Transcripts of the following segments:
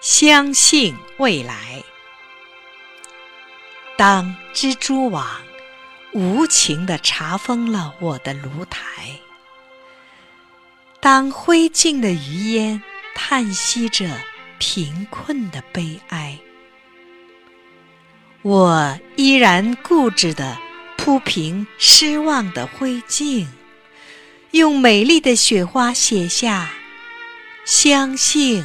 相信未来。当蜘蛛网无情地查封了我的炉台，当灰烬的余烟叹息着贫困的悲哀，我依然固执地铺平失望的灰烬，用美丽的雪花写下“相信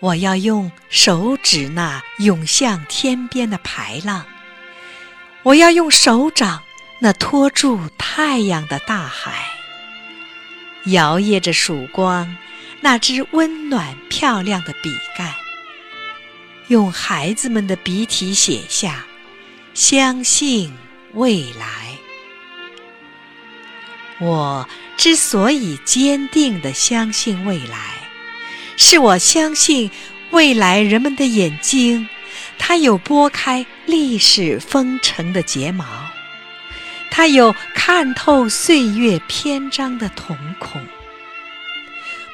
我要用手指那涌向天边的排浪，我要用手掌那托住太阳的大海，摇曳着曙光那只温暖漂亮的笔杆，用孩子们的笔体写下“相信未来”。我之所以坚定地相信未来。是我相信未来人们的眼睛，它有拨开历史风尘的睫毛，它有看透岁月篇章的瞳孔。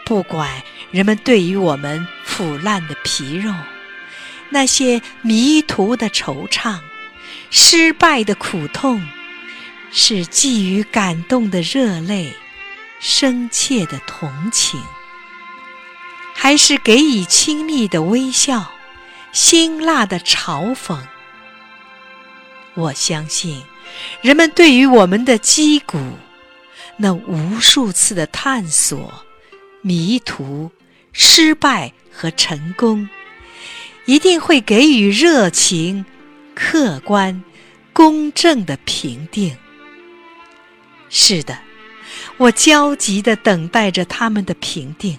不管人们对于我们腐烂的皮肉，那些迷途的惆怅，失败的苦痛，是寄予感动的热泪，深切的同情。还是给予亲密的微笑，辛辣的嘲讽。我相信，人们对于我们的击鼓，那无数次的探索、迷途、失败和成功，一定会给予热情、客观、公正的评定。是的，我焦急地等待着他们的评定。